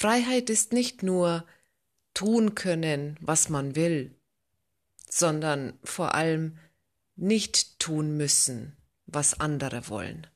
Freiheit ist nicht nur tun können, was man will, sondern vor allem nicht tun müssen, was andere wollen.